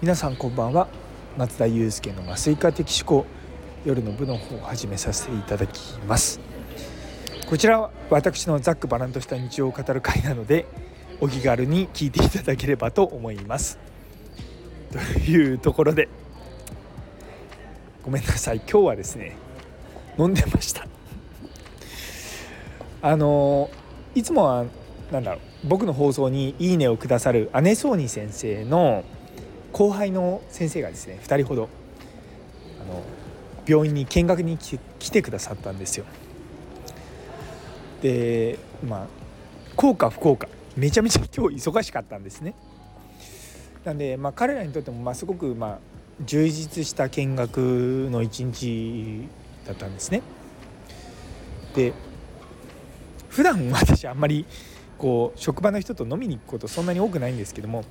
皆さんこんばんは。松田祐介の麻酔科的思考夜の部の方を始めさせていただきます。こちらは私のざっくばらんとした日常を語る会なのでお気軽に聞いていただければと思います。というところでごめんなさい。今日はですね飲んでました。あのいつもはなんだろう僕の放送に「いいね」をくださる姉ソーニ先生の後輩の先生がですね2人ほどあの病院に見学に来てくださったんですよ。でまあ効果不効果めちゃめちゃ今日忙しかったんですね。なんで、まあ、彼らにとってもまあすごくまあ充実した見学の一日だったんですね。で普段私あんまりこう職場の人と飲みに行くことそんなに多くないんですけども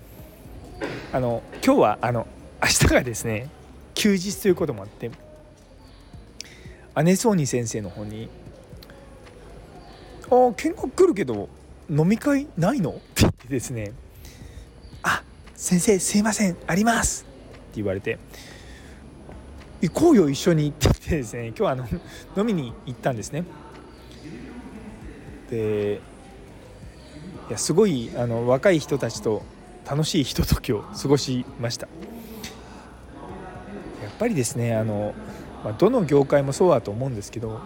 あの今日はあの明日がですね休日ということもあって姉そうに先生の方に「ああ見学来るけど飲み会ないの?」って言ってですね「あ先生すいませんあります」って言われて「行こうよ一緒に」って言ってですね今日はあの飲みに行ったんですね。でいやすごいあの若い人たちと楽しいひとときを過ごしました。やっぱりですねあの、まあ、どの業界もそうだと思うんですけど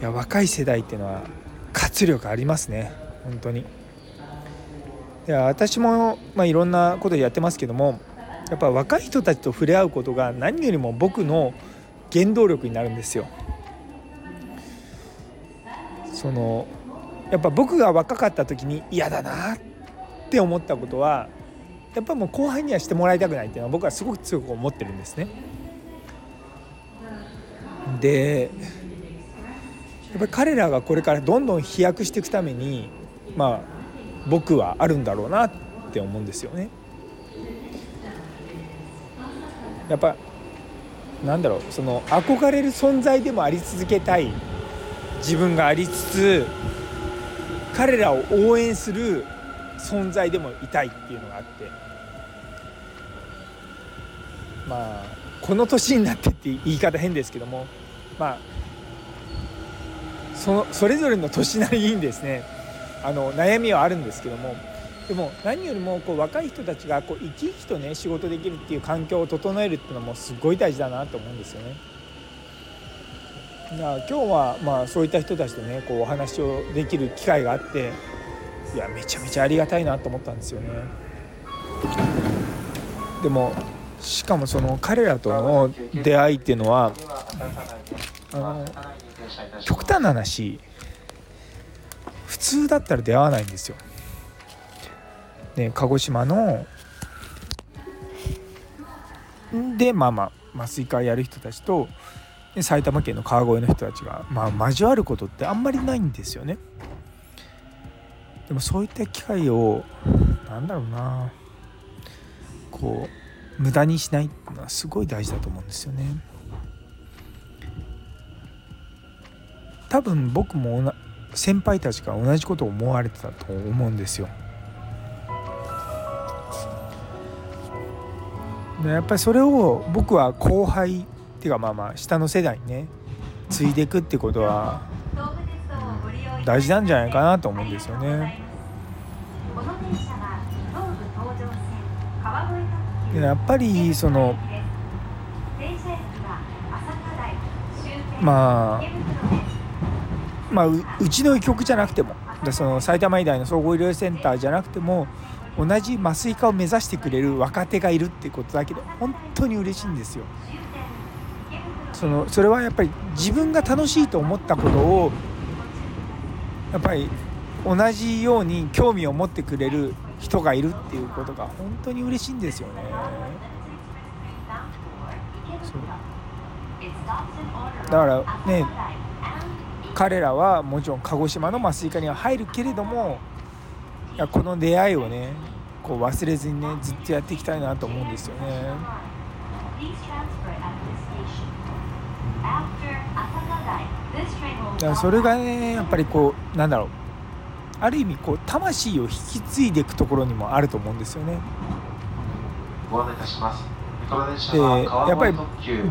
いや若い世代っていうのは活力ありますね。本当に。いや私も、まあ、いろんなことやってますけどもやっぱ若い人たちと触れ合うことが何よりも僕の原動力になるんですよ。そのやっぱ僕が若かった時に嫌だなってって思ったことはやっぱもう後輩にはしてもらいたくないっていうのは僕はすごく強く思ってるんですね。でやっぱり彼らがこれからどんどん飛躍していくためにまあ僕はあるんだろうなって思うんですよね。やっぱなんだろうその憧れる存在でもあり続けたい自分がありつつ彼らを応援する存在でもいたいっていうのがあって。まあこの年になってって言い方変ですけども。まあそのそれぞれの年なりにですねあの悩みはあるんですけども。でも何よりもこう若い人たちがこう生き生きとね仕事できるっていう環境を整えるっていうのもすごい大事だなと思うんですよね。今日はまあそういった人たちとねこうお話をできる機会があっていやめちゃめちゃありがたいなと思ったんですよね。でもしかもその彼らとの出会いっていうのはあの極端な話普通だったら出会わないんですよ。ね鹿児島のでまあまあ麻酔科やる人たちと埼玉県の川越の人たちが、まあ、交わることってあんまりないんですよね。でもそういった機会をなんだろうなこう無駄にしないっていうのはすごい大事だと思うんですよね。多分僕も先輩たちが同じことを思われてたと思うんですよ。でやっぱりそれを僕は後輩っていうかまあまあ下の世代にね継いでいくってことは、大事なんじゃないかなと思うんですよね。やっぱりそのまあまあうちの曲じゃなくてもその埼玉医大の総合医療センターじゃなくても同じ麻酔科を目指してくれる若手がいるっていうことだけで本当に嬉しいんですよ。そのそれはやっぱり自分が楽しいと思ったことをやっぱり同じように興味を持ってくれる人がいるっていうことが本当に嬉しいんですよね。だからね彼らはもちろん鹿児島の麻酔科には入るけれどもいやこの出会いをねこう忘れずにねずっとやっていきたいなと思うんですよね。だからそれがねやっぱりこうなんだろう。ある意味こう魂を引き継いでいくところにもあると思うんですよね。でやっぱり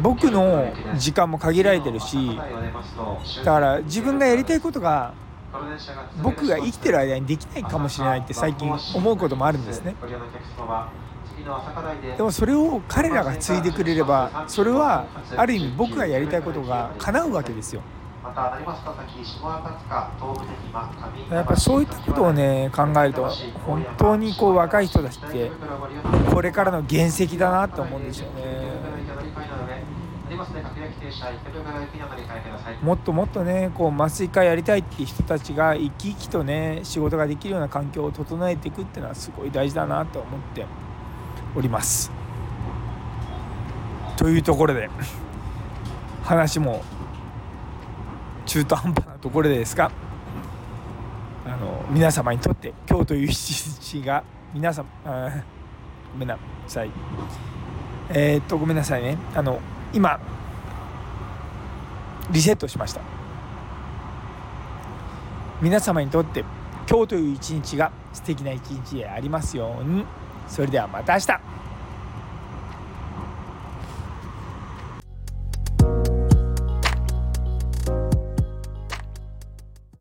僕の時間も限られてるしだから自分がやりたいことが僕が生きてる間にできないかもしれないって最近思うこともあるんですねでもそれを彼らが継いでくれればそれはある意味僕がやりたいことが叶うわけですよ。やっぱそういったことをね考えると本当にこう若い人たちってこれからの原石だなと思うんですよね。もっともっとねこう麻酔科やりたいっていう人たちが生き生きとね仕事ができるような環境を整えていくっていうのはすごい大事だなと思って。おります。というところで話も中途半端なところですがあの皆様にとって今日という一日が皆様ごめんなさい。えー、っとごめんなさいね。あの今リセットしました。皆様にとって今日という一日が素敵な一日でありますように。それではまた明日。